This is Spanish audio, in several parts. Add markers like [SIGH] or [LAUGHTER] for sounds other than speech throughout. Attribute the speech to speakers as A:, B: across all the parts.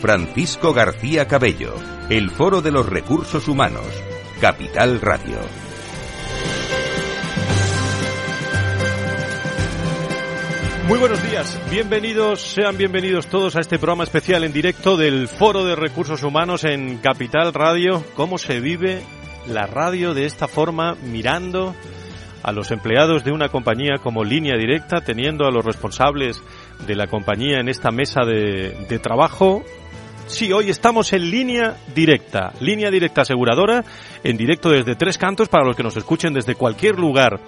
A: Francisco García Cabello, el Foro de los Recursos Humanos, Capital Radio.
B: Muy buenos días, bienvenidos, sean bienvenidos todos a este programa especial en directo del Foro de Recursos Humanos en Capital Radio. ¿Cómo se vive la radio de esta forma, mirando a los empleados de una compañía como línea directa, teniendo a los responsables de la compañía en esta mesa de, de trabajo Sí, hoy estamos en línea directa, línea directa aseguradora, en directo desde Tres Cantos para los que nos escuchen desde cualquier lugar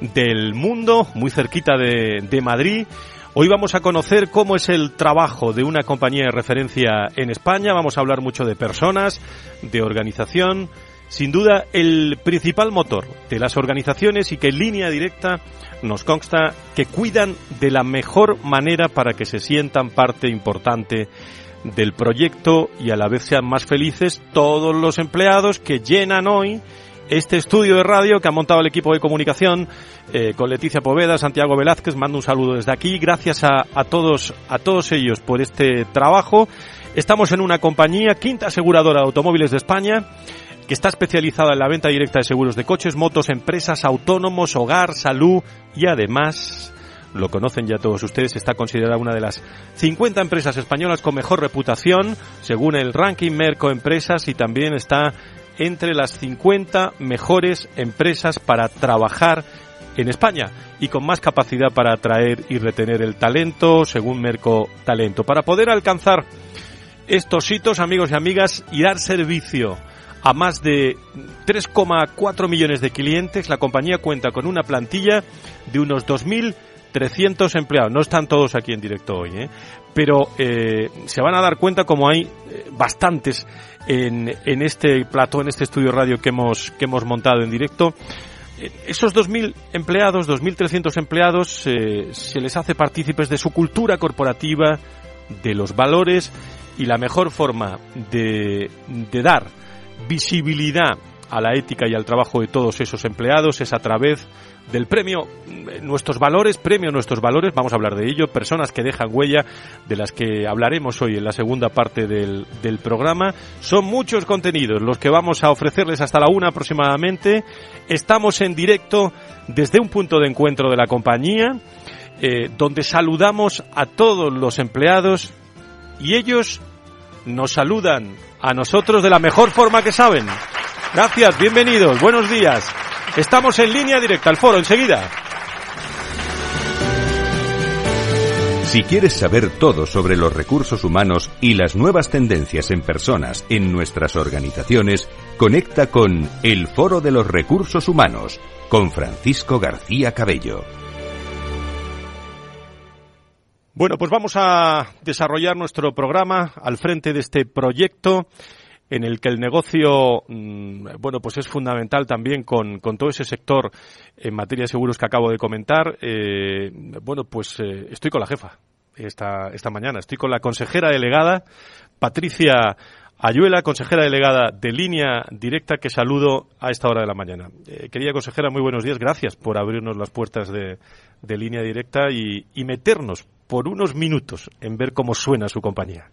B: del mundo, muy cerquita de, de Madrid. Hoy vamos a conocer cómo es el trabajo de una compañía de referencia en España, vamos a hablar mucho de personas, de organización, sin duda el principal motor de las organizaciones y que en línea directa nos consta que cuidan de la mejor manera para que se sientan parte importante del proyecto y a la vez sean más felices todos los empleados que llenan hoy este estudio de radio que ha montado el equipo de comunicación eh, con Leticia Poveda, Santiago Velázquez. Mando un saludo desde aquí. Gracias a, a, todos, a todos ellos por este trabajo. Estamos en una compañía, quinta aseguradora de automóviles de España, que está especializada en la venta directa de seguros de coches, motos, empresas, autónomos, hogar, salud y además lo conocen ya todos ustedes, está considerada una de las 50 empresas españolas con mejor reputación, según el ranking Merco Empresas, y también está entre las 50 mejores empresas para trabajar en España y con más capacidad para atraer y retener el talento, según Merco Talento. Para poder alcanzar estos hitos, amigos y amigas, y dar servicio a más de 3,4 millones de clientes, la compañía cuenta con una plantilla de unos 2.000 300 empleados. No están todos aquí en directo hoy, ¿eh? pero eh, se van a dar cuenta como hay eh, bastantes en, este plató, en este estudio radio que hemos, que hemos montado en directo. Esos 2.000 empleados, 2.300 empleados, se les hace partícipes de su cultura corporativa, de los valores y la mejor forma de, de dar visibilidad a la ética y al trabajo de todos esos empleados es a través del premio Nuestros Valores, premio Nuestros Valores, vamos a hablar de ello, personas que dejan huella, de las que hablaremos hoy en la segunda parte del, del programa. Son muchos contenidos los que vamos a ofrecerles hasta la una aproximadamente. Estamos en directo desde un punto de encuentro de la compañía, eh, donde saludamos a todos los empleados y ellos nos saludan a nosotros de la mejor forma que saben. Gracias, bienvenidos, buenos días. Estamos en línea directa al foro enseguida.
A: Si quieres saber todo sobre los recursos humanos y las nuevas tendencias en personas en nuestras organizaciones, conecta con El Foro de los Recursos Humanos con Francisco García Cabello.
B: Bueno, pues vamos a desarrollar nuestro programa al frente de este proyecto en el que el negocio, mm, bueno, pues es fundamental también con, con, todo ese sector en materia de seguros que acabo de comentar. Eh, bueno, pues eh, estoy con la jefa esta, esta mañana. Estoy con la consejera delegada, Patricia Ayuela, consejera delegada de línea directa, que saludo a esta hora de la mañana. Eh, querida consejera, muy buenos días. Gracias por abrirnos las puertas de, de línea directa y, y meternos por unos minutos en ver cómo suena su compañía.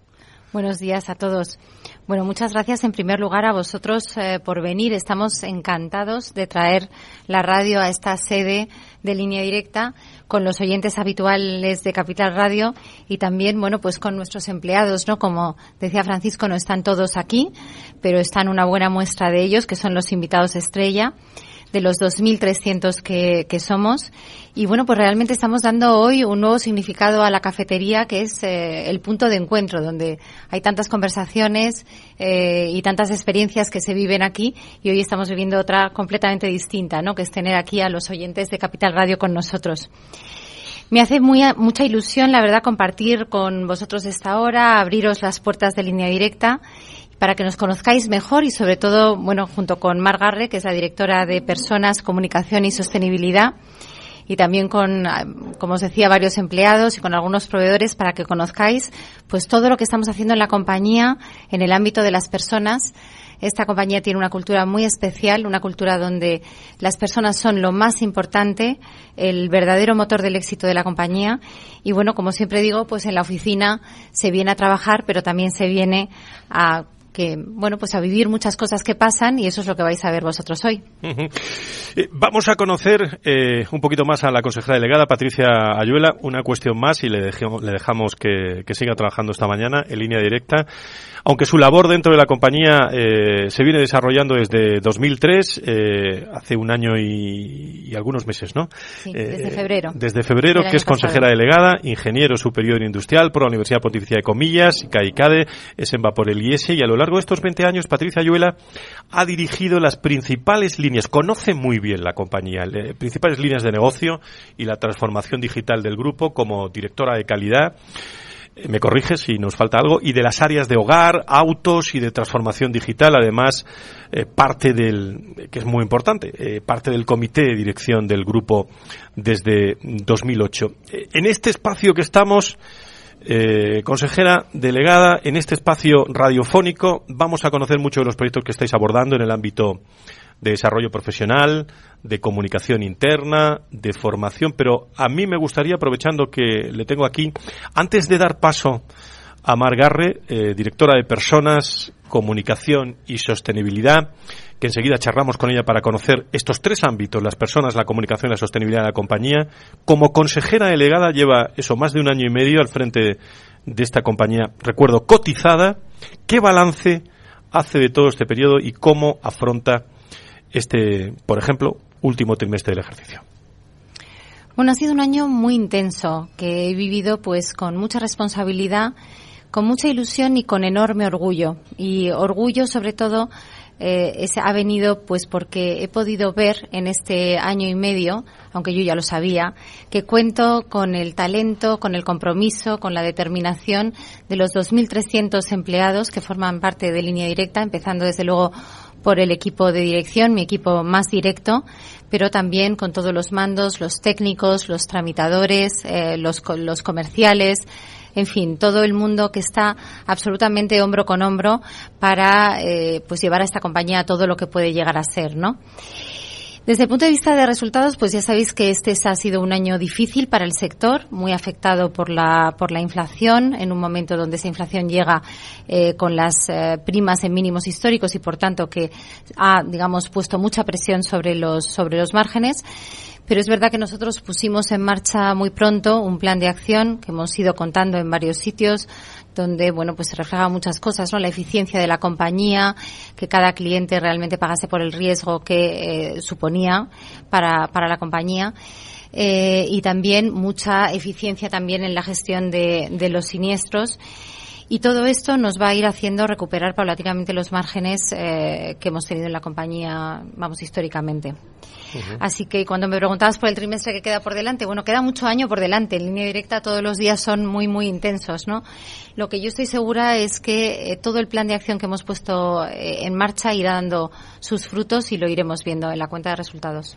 C: Buenos días a todos. Bueno, muchas gracias en primer lugar a vosotros eh, por venir. Estamos encantados de traer la radio a esta sede de línea directa con los oyentes habituales de Capital Radio y también, bueno, pues con nuestros empleados, ¿no? Como decía Francisco, no están todos aquí, pero están una buena muestra de ellos, que son los invitados estrella de los 2.300 que, que somos. Y bueno, pues realmente estamos dando hoy un nuevo significado a la cafetería, que es eh, el punto de encuentro, donde hay tantas conversaciones eh, y tantas experiencias que se viven aquí. Y hoy estamos viviendo otra completamente distinta, ¿no? Que es tener aquí a los oyentes de Capital Radio con nosotros. Me hace muy, mucha ilusión, la verdad, compartir con vosotros esta hora, abriros las puertas de línea directa para que nos conozcáis mejor y sobre todo, bueno, junto con Mar Garre, que es la directora de Personas, Comunicación y Sostenibilidad, y también con, ah, como os decía, varios empleados y con algunos proveedores para que conozcáis pues todo lo que estamos haciendo en la compañía en el ámbito de las personas. Esta compañía tiene una cultura muy especial, una cultura donde las personas son lo más importante, el verdadero motor del éxito de la compañía. Y bueno, como siempre digo, pues en la oficina se viene a trabajar, pero también se viene a que, bueno, pues a vivir muchas cosas que pasan y eso es lo que vais a ver vosotros hoy.
B: Eh, vamos a conocer eh, un poquito más a la consejera delegada, Patricia Ayuela. Una cuestión más y le, dejamos, que siga trabajando esta mañana en línea directa aunque su labor dentro de la compañía eh, se viene desarrollando desde 2003, eh, hace un año y, algunos meses, ¿no?
C: Sí, desde eh, febrero.
B: Desde febrero, que es consejera delegada, ingeniero superior industrial por la Universidad Pontificia de Comillas, CAICADE, es en Vapor el IES, y a lo largo de estos 20 años, Patricia Ayuela ha dirigido las principales líneas, conoce muy bien la compañía, las principales líneas de negocio y la transformación digital del grupo como directora de calidad me corriges si nos falta algo, y de las áreas de hogar, autos y de transformación digital, además, eh, parte del, que es muy importante, eh, parte del comité de dirección del grupo desde 2008. Eh, en este espacio que estamos, consejera delegada, en este espacio radiofónico, vamos a conocer muchos de los proyectos que estáis abordando en el ámbito de desarrollo profesional, de comunicación interna, de formación, pero a mí me gustaría, aprovechando que le tengo aquí, antes de dar paso a Margarre, eh, directora de Personas, Comunicación y Sostenibilidad, que enseguida charlamos con ella para conocer estos tres ámbitos, las personas, la comunicación y la sostenibilidad de la compañía. Como consejera delegada lleva eso más de un año y medio al frente de esta compañía, recuerdo, cotizada. ¿Qué balance hace de todo este periodo y cómo afronta este, por ejemplo, último trimestre del ejercicio?
C: Bueno, ha sido un año muy intenso que he vivido pues con mucha responsabilidad, con mucha ilusión y con enorme orgullo. Y orgullo sobre todo eh, ha venido pues porque he podido ver en este año y medio, aunque yo ya lo sabía, que cuento con el talento, con el compromiso, con la determinación de los 2.300 empleados que forman parte de línea directa, empezando desde luego por el equipo de dirección, mi equipo más directo, pero también con todos los mandos, los técnicos, los tramitadores, eh, los, los comerciales, en fin, todo el mundo que está absolutamente hombro con hombro para eh, pues llevar a esta compañía todo lo que puede llegar a ser, ¿no? Desde el punto de vista de resultados, pues ya sabéis que este ha sido un año difícil para el sector, muy afectado por la, por la inflación, en un momento donde esa inflación llega eh, con las eh, primas en mínimos históricos y por tanto que ha, digamos, puesto mucha presión sobre los, sobre los márgenes. Pero es verdad que nosotros pusimos en marcha muy pronto un plan de acción que hemos ido contando en varios sitios donde bueno pues se refleja muchas cosas no la eficiencia de la compañía que cada cliente realmente pagase por el riesgo que eh, suponía para, para la compañía. Eh, y también mucha eficiencia también en la gestión de, de los siniestros y todo esto nos va a ir haciendo recuperar paulatinamente los márgenes eh, que hemos tenido en la compañía, vamos, históricamente. Así que cuando me preguntabas por el trimestre que queda por delante, bueno, queda mucho año por delante. En línea directa todos los días son muy, muy intensos, ¿no? Lo que yo estoy segura es que eh, todo el plan de acción que hemos puesto eh, en marcha irá dando sus frutos y lo iremos viendo en la cuenta de resultados.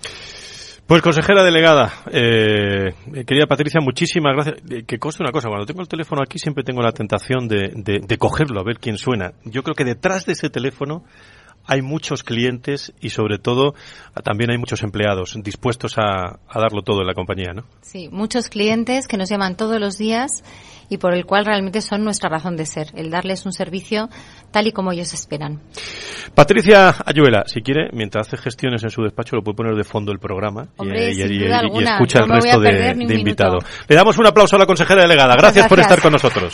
B: Pues consejera delegada, eh, querida Patricia, muchísimas gracias. Eh, que conste una cosa, cuando tengo el teléfono aquí siempre tengo la tentación de, de, cogerlo a ver quién suena. Yo creo que detrás de ese teléfono hay muchos clientes y sobre todo también hay muchos empleados dispuestos a, a, darlo todo en la compañía, ¿no?
C: Sí, muchos clientes que nos llaman todos los días y por el cual realmente son nuestra razón de ser, el darles un servicio tal y como ellos esperan.
B: Patricia Ayuela, si quiere, mientras hace gestiones en su despacho, lo puede poner de fondo el programa y, escucha el resto de, invitados. Le damos un aplauso a la consejera delegada. Gracias, por estar con nosotros.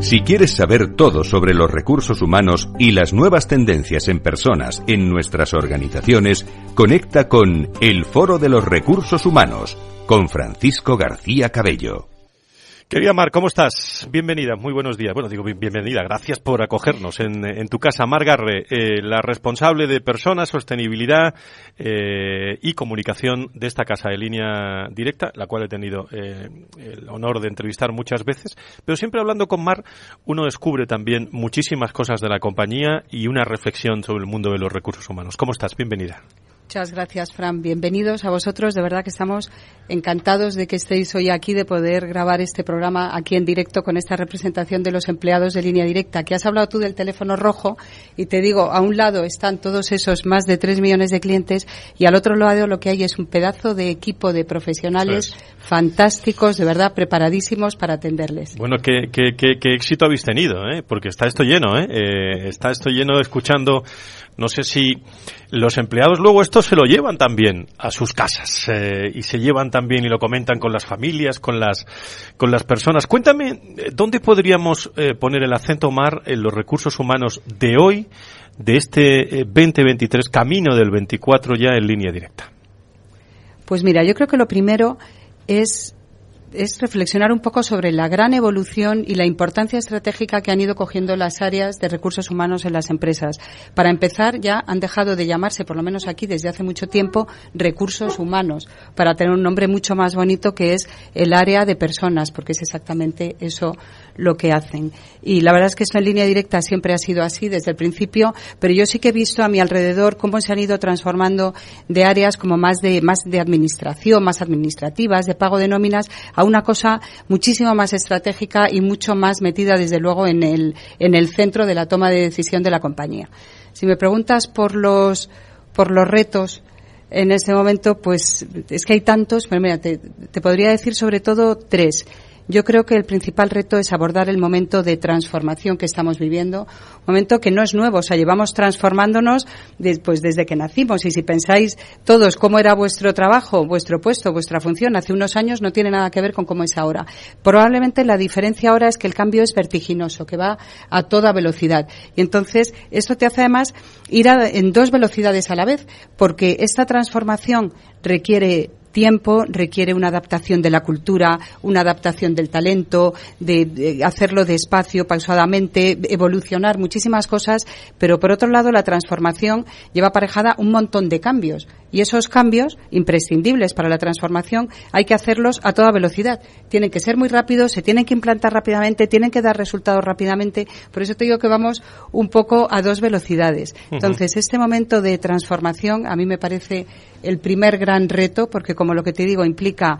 A: Si quieres saber todo sobre los recursos humanos y las nuevas tendencias en personas en nuestras organizaciones, conecta con El Foro de los Recursos Humanos con Francisco García Cabello.
B: Querida Mar, ¿cómo estás? Bienvenida, muy buenos días. Bueno, digo bienvenida, gracias por acogernos en, tu casa. Mar Garre, eh, la responsable de personas, sostenibilidad eh, y comunicación de esta casa de línea directa, la cual he tenido eh, el honor de entrevistar muchas veces. Pero siempre hablando con Mar, uno descubre también muchísimas cosas de la compañía y una reflexión sobre el mundo de los recursos humanos. ¿Cómo estás? Bienvenida.
D: Muchas gracias, Fran. Bienvenidos a vosotros. De verdad que estamos encantados de que estéis hoy aquí, de poder grabar este programa aquí en directo con esta representación de los empleados de línea directa. Que has hablado tú del teléfono rojo y te digo, a un lado están todos esos más de tres millones de clientes y al otro lado lo que hay es un pedazo de equipo de profesionales fantásticos, de verdad, preparadísimos para atenderles.
B: Bueno, qué, qué, qué, éxito habéis tenido, ¿eh? porque está esto lleno, ¿eh? ¿eh? está esto lleno escuchando no sé si los empleados luego esto se lo llevan también a sus casas eh, y se llevan también y lo comentan con las familias, con las con las personas. Cuéntame eh, dónde podríamos eh, poner el acento mar en los recursos humanos de hoy, de este 2023 camino del 24 ya en línea directa.
D: Pues mira, yo creo que lo primero es es reflexionar un poco sobre la gran evolución y la importancia estratégica que han ido cogiendo las áreas de recursos humanos en las empresas. Para empezar, ya han dejado de llamarse, por lo menos aquí desde hace mucho tiempo, recursos humanos, para tener un nombre mucho más bonito que es el área de personas, porque es exactamente eso lo que hacen. Y la verdad es que esto en línea directa siempre ha sido así desde el principio, pero yo sí que he visto a mi alrededor cómo se han ido transformando de áreas como más de, más de administración, más administrativas, de pago de nóminas, una cosa muchísimo más estratégica y mucho más metida, desde luego, en el, en el centro de la toma de decisión de la compañía. Si me preguntas por los, por los retos, en este momento, pues es que hay tantos, pero mira, te, te podría decir sobre todo tres. Yo creo que el principal reto es abordar el momento de transformación que estamos viviendo, momento que no es nuevo, o sea, llevamos transformándonos pues, desde que nacimos. Y si pensáis todos cómo era vuestro trabajo, vuestro puesto, vuestra función hace unos años, no tiene nada que ver con cómo es ahora. Probablemente la diferencia ahora es que el cambio es vertiginoso, que va a toda velocidad. Y entonces, esto te hace además ir en dos velocidades a la vez, porque esta transformación requiere tiempo, requiere una adaptación de la cultura, una adaptación del talento, de, hacerlo despacio, pausadamente, evolucionar muchísimas cosas, pero por otro lado la transformación lleva aparejada un montón de cambios y esos cambios imprescindibles para la transformación hay que hacerlos a toda velocidad. Tienen que ser muy rápidos, se tienen que implantar rápidamente, tienen que dar resultados rápidamente. Por eso te digo que vamos un poco a dos velocidades. Entonces, este momento de transformación a mí me parece el primer gran reto, porque como lo que te digo implica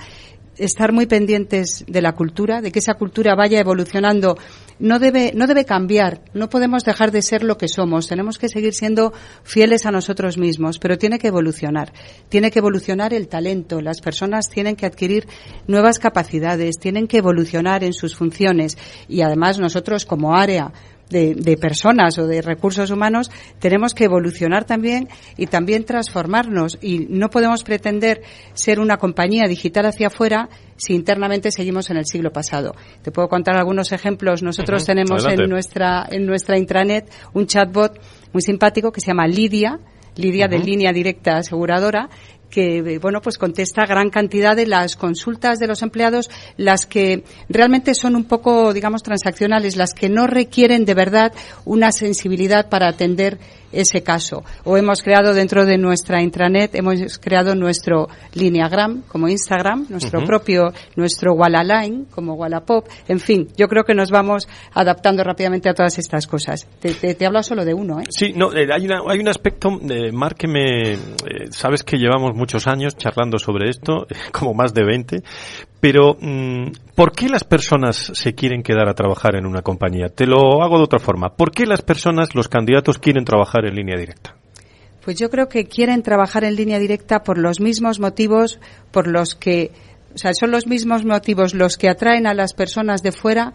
D: estar muy pendientes de la cultura, de que esa cultura vaya evolucionando. No debe, no debe cambiar, no podemos dejar de ser lo que somos, tenemos que seguir siendo fieles a nosotros mismos, pero tiene que evolucionar. Tiene que evolucionar el talento, las personas tienen que adquirir nuevas capacidades, tienen que evolucionar en sus funciones. Y además nosotros como área de, personas o de recursos humanos, tenemos que evolucionar también y también transformarnos. Y no podemos pretender ser una compañía digital hacia afuera si internamente seguimos en el siglo pasado. Te puedo contar algunos ejemplos. Nosotros tenemos en nuestra, en nuestra intranet un chatbot muy simpático que se llama Lidia, Lidia de línea directa aseguradora, que bueno pues contesta gran cantidad de las consultas de los empleados las que realmente son un poco digamos transaccionales las que no requieren de verdad una sensibilidad para atender ese caso. O hemos creado dentro de nuestra intranet, hemos creado nuestro Lineagram como Instagram, nuestro propio, nuestro Wallaline como Wallapop. En fin, yo creo que nos vamos adaptando rápidamente a todas estas cosas. Te, te, hablo solo de uno, ¿eh?
B: Sí, no, eh, hay, una, hay un aspecto, de Mar, que me... Eh, sabes que llevamos muchos años charlando sobre esto, [LAUGHS] como más de 20, pero, mm, ¿por qué las personas se quieren quedar a trabajar en una compañía? Te lo hago de otra forma. ¿Por qué las personas, los candidatos, quieren trabajar en línea directa?
D: Pues yo creo que quieren trabajar en línea directa por los mismos motivos por los que, o sea, son los mismos motivos los que atraen a las personas de fuera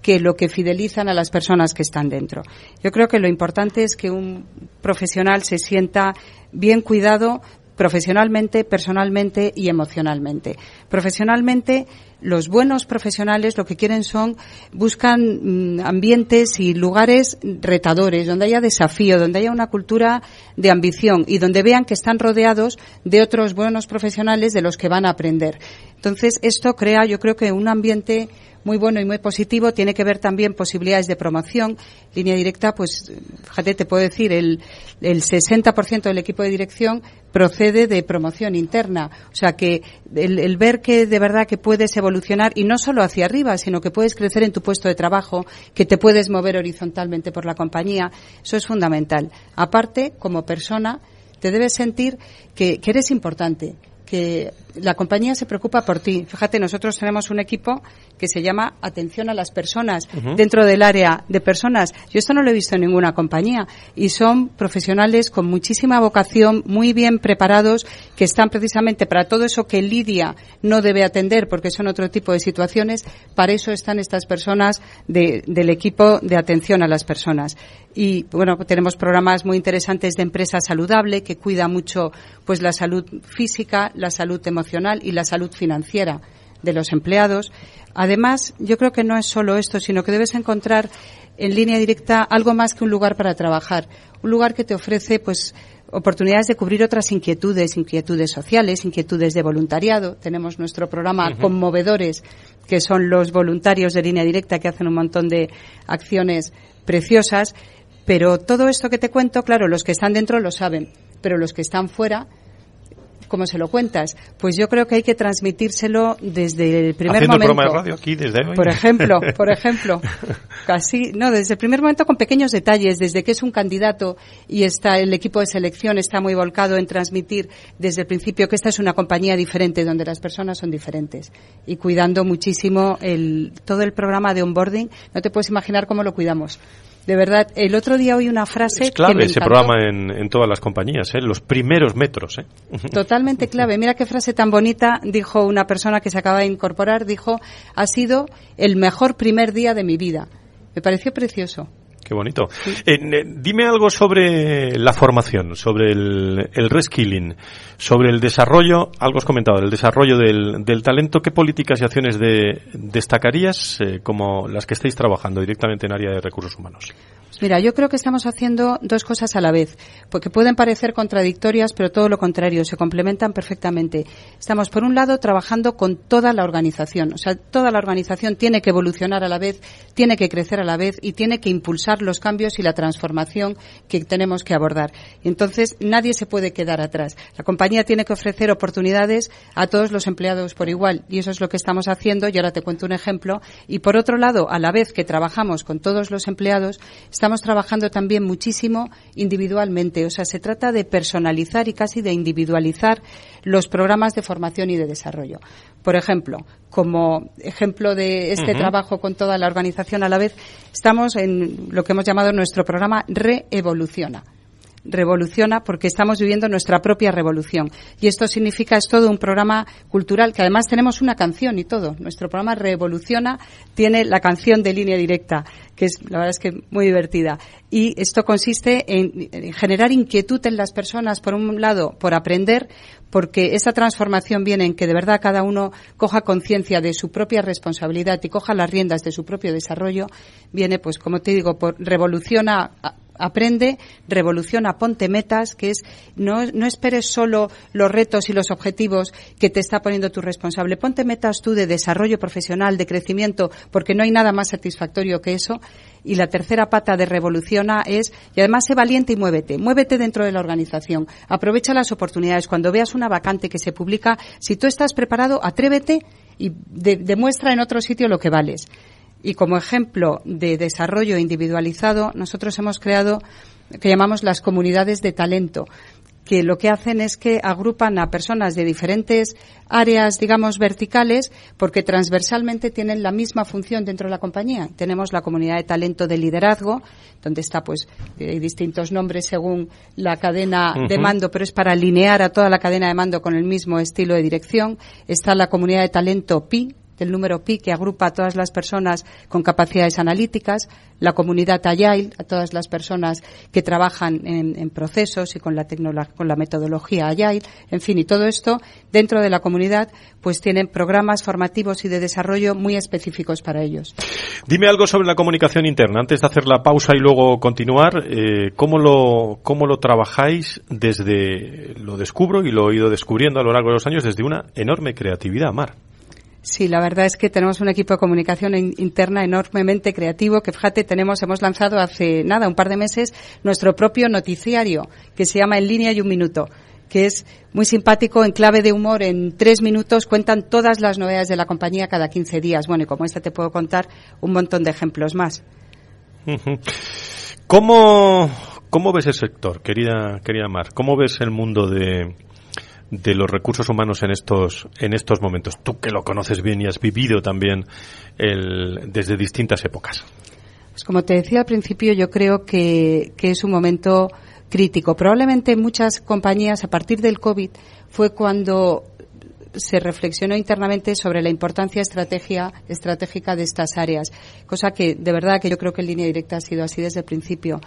D: que lo que fidelizan a las personas que están dentro. Yo creo que lo importante es que un profesional se sienta bien cuidado profesionalmente, personalmente y emocionalmente. Profesionalmente, los buenos profesionales lo que quieren son, buscan mm, ambientes y lugares retadores, donde haya desafío, donde haya una cultura de ambición y donde vean que están rodeados de otros buenos profesionales de los que van a aprender. Entonces, esto crea, yo creo que un ambiente muy bueno y muy positivo. Tiene que ver también posibilidades de promoción. Línea directa, pues, fíjate, te puedo decir, el, el 60% del equipo de dirección procede de promoción interna. O sea que el, ver que de verdad que puedes evolucionar y no solo hacia arriba, sino que puedes crecer en tu puesto de trabajo, que te puedes mover horizontalmente por la compañía, eso es fundamental. Aparte, como persona, te debes sentir que, que eres importante, que la compañía se preocupa por ti. Fíjate, nosotros tenemos un equipo que se llama Atención a las Personas dentro del área de personas. Yo esto no lo he visto en ninguna compañía y son profesionales con muchísima vocación, muy bien preparados, que están precisamente para todo eso que Lidia no debe atender porque son otro tipo de situaciones. Para eso están estas personas del equipo de atención a las personas. Y bueno, tenemos programas muy interesantes de empresa saludable que cuida mucho pues la salud física, la salud emocional y la salud financiera de los empleados. Además, yo creo que no es solo esto, sino que debes encontrar en línea directa algo más que un lugar para trabajar, un lugar que te ofrece pues oportunidades de cubrir otras inquietudes, inquietudes sociales, inquietudes de voluntariado. Tenemos nuestro programa Conmovedores, que son los voluntarios de línea directa que hacen un montón de acciones preciosas. Pero todo esto que te cuento, claro, los que están dentro lo saben, pero los que están fuera ¿Cómo se lo cuentas? Pues yo creo que hay que transmitírselo desde el primer
B: Haciendo
D: momento.
B: El de radio aquí desde hoy.
D: Por ejemplo, [LAUGHS] por ejemplo, casi, no, desde el primer momento con pequeños detalles, desde que es un candidato y está el equipo de selección está muy volcado en transmitir desde el principio que esta es una compañía diferente donde las personas son diferentes y cuidando muchísimo el todo el programa de onboarding. No te puedes imaginar cómo lo cuidamos. De verdad, el otro día oí una frase.
B: Es clave ese programa en, todas las compañías, ¿eh? los primeros metros. ¿eh?
D: Totalmente [LAUGHS] clave. Mira qué frase tan bonita dijo una persona que se acaba de incorporar. Dijo, ha sido el mejor primer día de mi vida. Me pareció precioso.
B: Qué bonito. Eh, dime algo sobre la formación, sobre el, el, reskilling, sobre el desarrollo, algo has comentado, el desarrollo del, del talento. ¿Qué políticas y acciones de, destacarías eh, como las que estáis trabajando directamente en área de recursos humanos?
D: Mira, yo creo que estamos haciendo dos cosas a la vez, porque pueden parecer contradictorias, pero todo lo contrario, se complementan perfectamente. Estamos, por un lado, trabajando con toda la organización, o sea, toda la organización tiene que evolucionar a la vez, tiene que crecer a la vez y tiene que impulsar los cambios y la transformación que tenemos que abordar. Entonces, nadie se puede quedar atrás. La compañía tiene que ofrecer oportunidades a todos los empleados por igual, y eso es lo que estamos haciendo, y ahora te cuento un ejemplo. Y por otro lado, a la vez que trabajamos con todos los empleados, estamos trabajando también muchísimo individualmente. O sea, se trata de personalizar y casi de individualizar los programas de formación y de desarrollo. Por ejemplo, como ejemplo de este trabajo con toda la organización a la vez, estamos en lo que hemos llamado nuestro programa Reevoluciona revoluciona porque estamos viviendo nuestra propia revolución. Y esto significa, es todo un programa cultural que además tenemos una canción y todo. Nuestro programa Revoluciona tiene la canción de línea directa, que es, la verdad es que muy divertida. Y esto consiste en, generar inquietud en las personas, por un lado, por aprender, porque esa transformación viene en que de verdad cada uno coja conciencia de su propia responsabilidad y coja las riendas de su propio desarrollo, viene, pues, como te digo, por revoluciona aprende, revoluciona, ponte metas, que es no, no esperes solo los retos y los objetivos que te está poniendo tu responsable. Ponte metas tú de desarrollo profesional, de crecimiento, porque no hay nada más satisfactorio que eso. Y la tercera pata de revoluciona es, y además sé valiente y muévete. Muévete dentro de la organización. Aprovecha las oportunidades. Cuando veas una vacante que se publica, si tú estás preparado, atrévete y demuestra en otro sitio lo que vales. Y como ejemplo de desarrollo individualizado, nosotros hemos creado que llamamos las comunidades de talento, que lo que hacen es que agrupan a personas de diferentes áreas, digamos, verticales, porque transversalmente tienen la misma función dentro de la compañía. Tenemos la comunidad de talento de liderazgo, donde está, pues, hay distintos nombres según la cadena de mando, pero es para alinear a toda la cadena de mando con el mismo estilo de dirección. Está la comunidad de talento PI, del número PI que agrupa a todas las personas con capacidades analíticas, la comunidad Agile, a todas las personas que trabajan en, procesos y con la, con la metodología Agile, en fin, y todo esto dentro de la comunidad pues tienen programas formativos y de desarrollo muy específicos para ellos.
B: Dime algo sobre la comunicación interna, antes de hacer la pausa y luego continuar, eh, ¿cómo, lo, ¿cómo lo trabajáis desde, lo descubro y lo he ido descubriendo a lo largo de los años, desde una enorme creatividad, Mar?
D: Sí, la verdad es que tenemos un equipo de comunicación interna enormemente creativo que fíjate tenemos, hemos lanzado hace nada, un par de meses, nuestro propio noticiario que se llama En línea y un minuto que es muy simpático, en clave de humor, en tres minutos cuentan todas las novedades de la compañía cada 15 días. Bueno, y como esta te puedo contar un montón de ejemplos más.
B: ¿Cómo, cómo ves el sector, querida, querida Mar? ¿Cómo ves el mundo de, de los recursos humanos en estos, en estos momentos? Tú que lo conoces bien y has vivido también el, desde distintas épocas.
D: Pues como te decía al principio, yo creo que, que es un momento crítico. Probablemente muchas compañías, a partir del COVID, fue cuando se reflexionó internamente sobre la importancia estratégica de estas áreas, cosa que de verdad que yo creo que en línea directa ha sido así desde el principio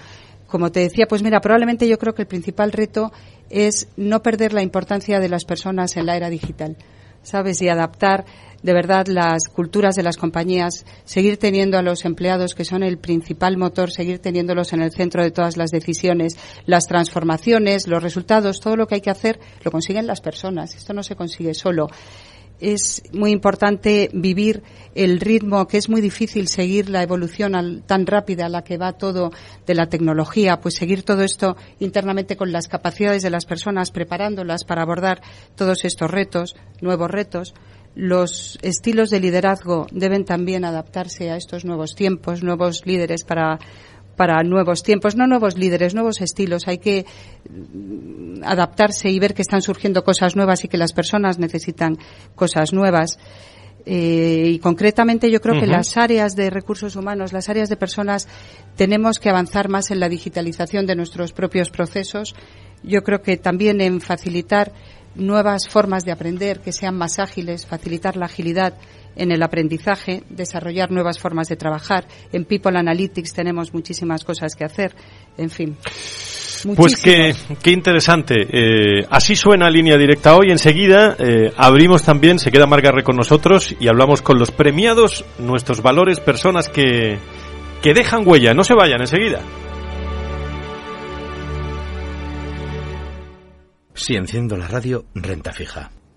D: como te decía, pues mira, probablemente yo creo que el principal reto es no perder la importancia de las personas en la era digital, ¿sabes? Y adaptar de verdad las culturas de las compañías, seguir teniendo a los empleados que son el principal motor, seguir teniéndolos en el centro de todas las decisiones, las transformaciones, los resultados, todo lo que hay que hacer lo consiguen las personas. Esto no se consigue solo es muy importante vivir el ritmo, que es muy difícil seguir la evolución al, tan rápida a la que va todo de la tecnología, pues seguir todo esto internamente con las capacidades de las personas, preparándolas para abordar todos estos retos, nuevos retos. Los estilos de liderazgo deben también adaptarse a estos nuevos tiempos, nuevos líderes para para nuevos tiempos, no nuevos líderes, nuevos estilos. Hay que mm, adaptarse y ver que están surgiendo cosas nuevas y que las personas necesitan cosas nuevas. Eh, y concretamente yo creo uh -huh. que las áreas de recursos humanos, las áreas de personas, tenemos que avanzar más en la digitalización de nuestros propios procesos. Yo creo que también en facilitar nuevas formas de aprender que sean más ágiles, facilitar la agilidad en el aprendizaje, desarrollar nuevas formas de trabajar. En People Analytics tenemos muchísimas cosas que hacer. En fin.
B: Pues qué, qué interesante. Eh, así suena Línea Directa hoy. Enseguida eh, abrimos también, se queda Margarre con nosotros y hablamos con los premiados, nuestros valores, personas que, que dejan huella. No se vayan enseguida.
E: Si enciendo la radio, renta fija.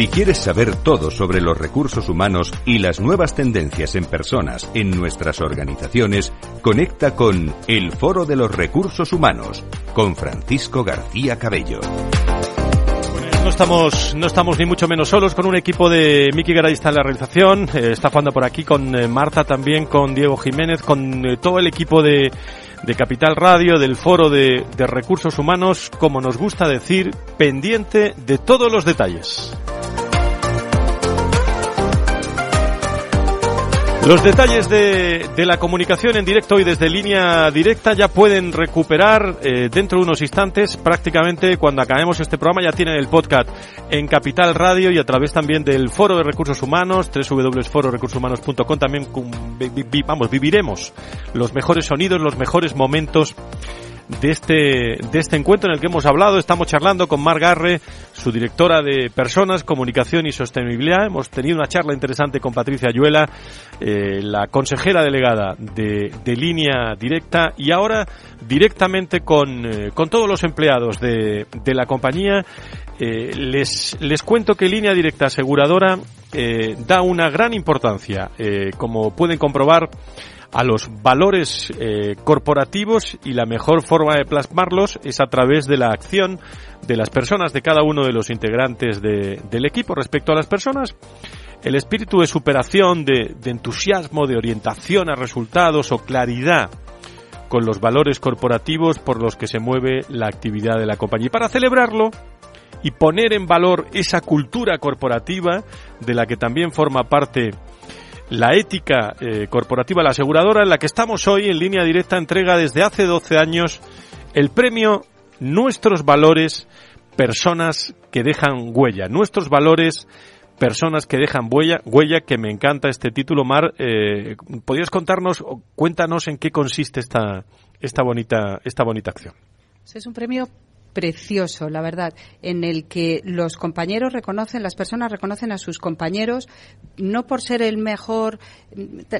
A: Si quieres saber todo sobre los recursos humanos y las nuevas tendencias en personas en nuestras organizaciones, conecta con El Foro de los Recursos Humanos con Francisco García Cabello.
B: No estamos, no estamos ni mucho menos solos con un equipo de Miki Garay está en la realización, eh, está jugando por aquí con eh, Marta también, con Diego Jiménez, con eh, todo el equipo de, Capital Radio, del Foro de Recursos Humanos, como nos gusta decir, pendiente de todos los detalles. Los detalles de, de, la comunicación en directo y desde línea directa ya pueden recuperar eh, dentro de unos instantes, prácticamente cuando acabemos este programa ya tienen el podcast en Capital Radio y a través también del Foro de Recursos Humanos, www.fororecursoshumanos.com también vamos, viviremos los mejores sonidos, los mejores momentos de este, de este encuentro en el que hemos hablado. Estamos charlando con Mar Garre, su directora de Personas, Comunicación y Sostenibilidad. Hemos tenido una charla interesante con Patricia Ayuela, eh, la consejera delegada de, de, Línea Directa, y ahora directamente con, eh, con todos los empleados de, de la compañía. Eh, les, les cuento que Línea Directa Aseguradora da una gran importancia, como pueden comprobar, a los valores eh, corporativos y la mejor forma de plasmarlos es a través de la acción de las personas, de cada uno de los integrantes de, del equipo respecto a las personas. El espíritu de superación, de, de entusiasmo, de orientación a resultados o claridad con los valores corporativos por los que se mueve la actividad de la compañía. Y para celebrarlo, y poner en valor esa cultura corporativa de la que también forma parte la ética eh, corporativa, la aseguradora, en la que estamos hoy en línea directa, entrega desde hace 12 años el premio Nuestros Valores, Personas que dejan huella. Nuestros Valores, Personas que dejan huella, huella que me encanta este título, Mar. Eh, ¿Podrías contarnos, cuéntanos en qué consiste esta, esta, bonita, esta bonita acción?
D: Es un premio precioso, la verdad, en el que los compañeros reconocen, las personas reconocen a sus compañeros, no por ser el mejor,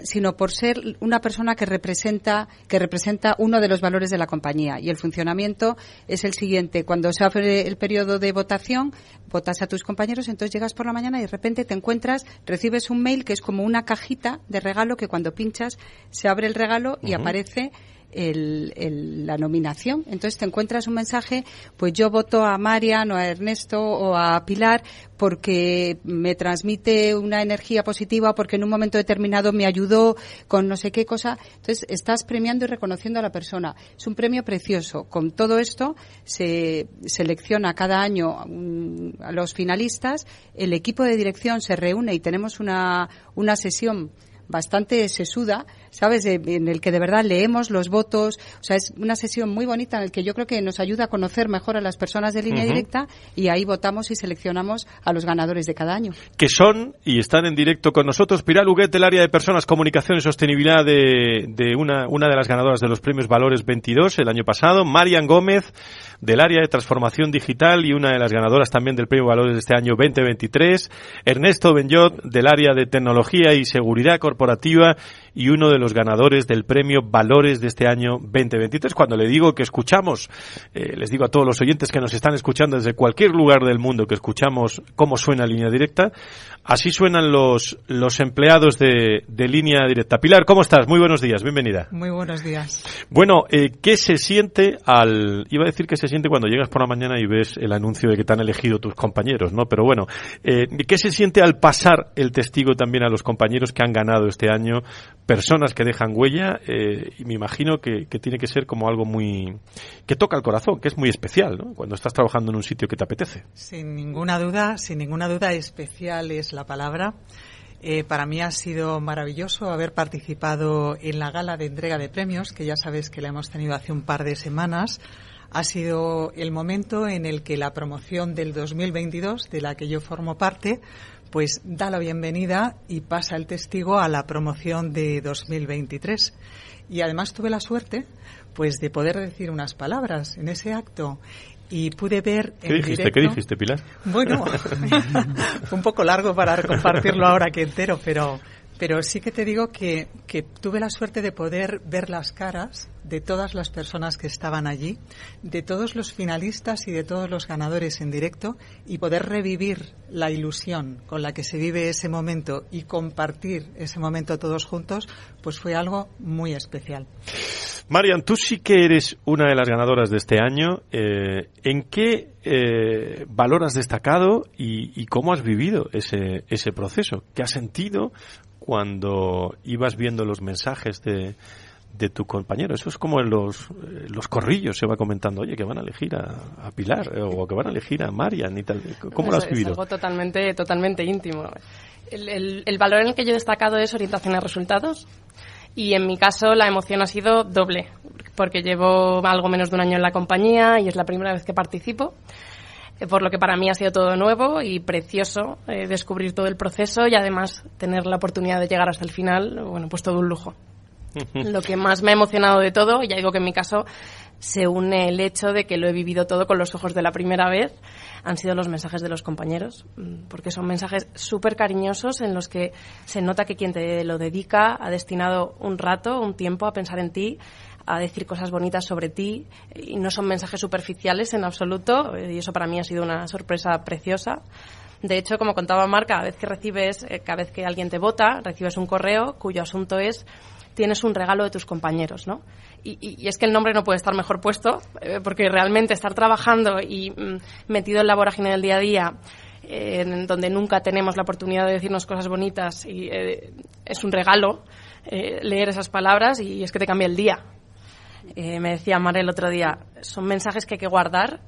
D: sino por ser una persona que representa, que representa uno de los valores de la compañía. Y el funcionamiento es el siguiente. Cuando se abre el periodo de votación, votas a tus compañeros, entonces llegas por la mañana y de repente te encuentras, recibes un mail que es como una cajita de regalo que cuando pinchas se abre el regalo y uh -huh. aparece el, la nominación. Entonces te encuentras un mensaje, pues yo voto a Marian o a Ernesto o a Pilar porque me transmite una energía positiva, porque en un momento determinado me ayudó con no sé qué cosa. Entonces estás premiando y reconociendo a la persona. Es un premio precioso. Con todo esto se selecciona cada año um, a los finalistas, el equipo de dirección se reúne y tenemos una, una sesión bastante sesuda, ¿sabes? En el que de verdad leemos los votos. O sea, es una sesión muy bonita en el que yo creo que nos ayuda a conocer mejor a las personas de línea uh -huh. directa y ahí votamos y seleccionamos a los ganadores de cada año.
B: Que son, y están en directo con nosotros, Pilar Huguet del área de Personas, Comunicación y Sostenibilidad de, de una, una de las ganadoras de los premios Valores 22 el año pasado, Marian Gómez del área de transformación digital y una de las ganadoras también del premio Valores de este año 2023, Ernesto Benjot del área de tecnología y seguridad corporativa y uno de los ganadores del premio Valores de este año 2023. Cuando le digo que escuchamos, eh, les digo a todos los oyentes que nos están escuchando desde cualquier lugar del mundo que escuchamos cómo suena línea directa, así suenan los, los empleados de, de línea directa. Pilar, ¿cómo estás? Muy buenos días, bienvenida.
F: Muy buenos días.
B: Bueno, eh, ¿qué se siente al, iba a decir que se siente cuando llegas por la mañana y ves el anuncio de que te han elegido tus compañeros, ¿no? Pero bueno, eh, ¿qué se siente al pasar el testigo también a los compañeros que han ganado este año personas que dejan huella eh, y me imagino que, que, tiene que ser como algo muy que toca el corazón, que es muy especial, ¿no? Cuando estás trabajando en un sitio que te apetece.
F: Sin ninguna duda, sin ninguna duda, especial es la palabra. Eh, para mí ha sido maravilloso haber participado en la gala de entrega de premios, que ya sabes que la hemos tenido hace un par de semanas. Ha sido el momento en el que la promoción del 2022, de la que yo formo parte, pues da la bienvenida y pasa el testigo a la promoción de 2023. Y además tuve la suerte pues de poder decir unas palabras en ese acto y pude ver
B: ¿Qué dijiste? Directo, ¿Qué dijiste, Pilar?
F: Bueno, [LAUGHS] un poco largo para compartirlo ahora que entero, pero Pero sí que te digo que, que tuve la suerte de poder ver las caras de todas las personas que estaban allí, de todos los finalistas y de todos los ganadores en directo y poder revivir la ilusión con la que se vive ese momento y compartir ese momento todos juntos, pues fue algo muy especial.
B: Marian, tú sí que eres una de las ganadoras de este año. Eh, ¿En qué eh, valor has destacado y, y, cómo has vivido ese, ese proceso? ¿Qué has sentido cuando ibas viendo los mensajes de, de tu compañero. Eso es como en los, eh, los corrillos se va comentando, oye, que van a elegir a, a Pilar eh, o que van a elegir a Marian y tal. ¿Cómo lo has vivido?
G: Es algo totalmente, totalmente íntimo. El, el, el, valor en el que yo he destacado es orientación a resultados y en mi caso la emoción ha sido doble porque llevo algo menos de un año en la compañía y es la primera vez que participo por lo que para mí ha sido todo nuevo y precioso eh, descubrir todo el proceso y además tener la oportunidad de llegar hasta el final, bueno, pues todo un lujo. Lo que más me ha emocionado de todo, ya digo que en mi caso se une el hecho de que lo he vivido todo con los ojos de la primera vez, han sido los mensajes de los compañeros, mm, porque son mensajes súper cariñosos en los que se nota que quien te lo dedica ha destinado un rato, un tiempo a pensar en ti, a decir cosas bonitas sobre ti y no son mensajes superficiales en absoluto y eso para mí ha sido una sorpresa preciosa. De hecho, como contaba Mar, cada vez que recibes, eh, cada vez que alguien te vota, recibes un correo cuyo asunto es tienes un regalo de tus compañeros, ¿no? Y, y, es que el nombre no puede estar mejor puesto, eh, porque realmente estar trabajando y mm, metido en la vorágine del día a día, eh, en donde nunca tenemos la oportunidad de decirnos cosas bonitas, y eh, es un regalo leer esas palabras y es que te cambia el día. Eh, me decía Mar el otro día, son mensajes que hay que guardar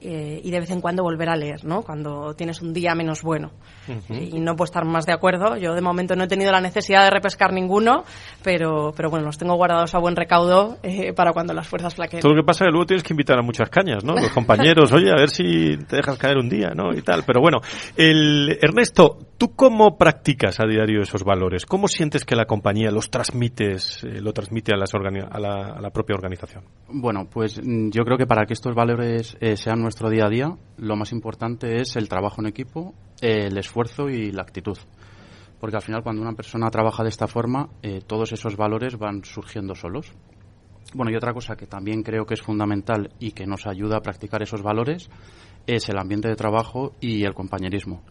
G: eh, y de vez en cuando volver a leer, ¿no? Cuando tienes un día menos bueno. Uh -huh. Y no puedo estar más de acuerdo. Yo de momento no he tenido la necesidad de repescar ninguno, pero, pero bueno, los tengo guardados a buen recaudo eh, para cuando las fuerzas flaqueen.
B: Todo lo que pasa es que luego tienes que invitar a muchas cañas, ¿no? Los compañeros, oye, a ver si te dejas caer un día, ¿no? Y tal. Pero bueno, el, Ernesto, ¿tú cómo practicas a diario esos valores? ¿Cómo sientes que la compañía los transmites, eh, lo transmite a, las a, la, a la propia organización?
H: Bueno, pues mm, yo creo que para que estos valores eh, sean nuestro día a día, lo más importante es el trabajo en equipo, el esfuerzo y la actitud. Porque al final cuando una persona trabaja de esta forma, eh, todos esos valores van surgiendo solos. Bueno, y otra cosa que también creo que es fundamental y que nos ayuda a practicar esos valores es el ambiente de trabajo y el compañerismo.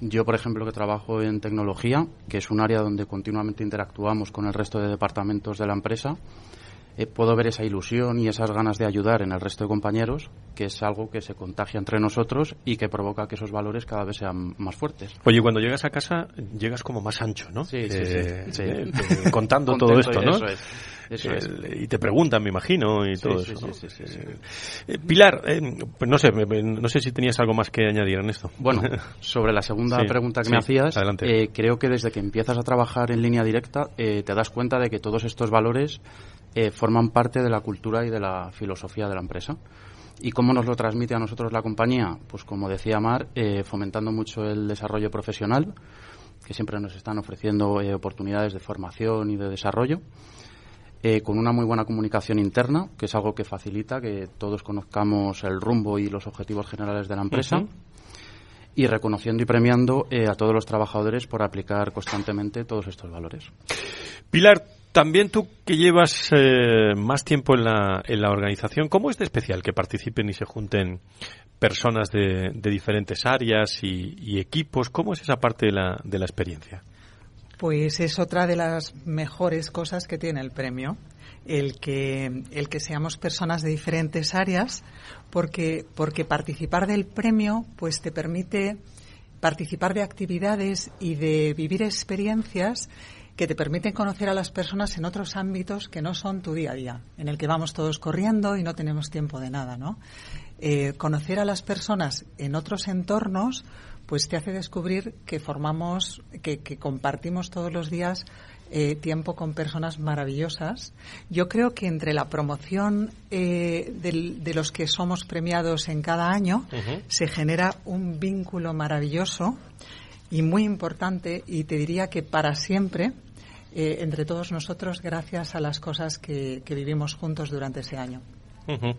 H: Yo, por ejemplo, que trabajo en tecnología, que es un área donde continuamente interactuamos con el resto de departamentos de la empresa, eh, puedo ver esa ilusión y esas ganas de ayudar en el resto de compañeros, que es algo que se contagia entre nosotros y que provoca que esos valores cada vez sean más fuertes.
B: Oye, cuando llegas a casa, llegas como más ancho, ¿no?
H: Sí, sí,
B: eh,
H: sí.
B: Eh, contando todo esto, ¿no?
H: Eso es. Eso es.
B: y te preguntan, me imagino, y
H: sí,
B: todo
H: sí,
B: eso. ¿no?
H: Sí,
B: Pilar, pues no sé, no sé si tenías algo más que añadir en esto.
H: Bueno, [LAUGHS] sobre la segunda pregunta que me hacías, eh, creo que desde que empiezas a trabajar en línea directa te das cuenta de que todos estos valores eh, forman parte de la cultura y de la filosofía de la empresa. ¿Y cómo nos lo transmite a nosotros la compañía? Pues como decía Mar, eh, fomentando mucho el desarrollo profesional, que siempre nos están ofreciendo eh, oportunidades de formación y de desarrollo, con una muy buena comunicación interna, que es algo que facilita que todos conozcamos el rumbo y los objetivos generales de la empresa. Uh -huh. Y reconociendo y premiando a todos los trabajadores por aplicar constantemente todos estos valores.
B: Pilar, también tú que llevas eh, más tiempo en la, en la organización, ¿cómo es de especial que participen y se junten personas de, diferentes áreas y, y, equipos? ¿Cómo es esa parte de la, de la experiencia?
F: Pues es otra de las mejores cosas que tiene el premio, el que, el que seamos personas de diferentes áreas, porque, porque participar del premio pues te permite participar de actividades y de vivir experiencias que te permiten conocer a las personas en otros ámbitos que no son tu día a día, en el que vamos todos corriendo y no tenemos tiempo de nada, ¿no? Eh, conocer a las personas en otros entornos, pues te hace descubrir que formamos, que, que compartimos todos los días eh, tiempo con personas maravillosas. Yo creo que entre la promoción eh, de, de, los que somos premiados en cada año uh -huh. se genera un vínculo maravilloso y muy importante y te diría que para siempre eh, entre todos nosotros gracias a las cosas que, que vivimos juntos durante ese año.
B: Uh -huh.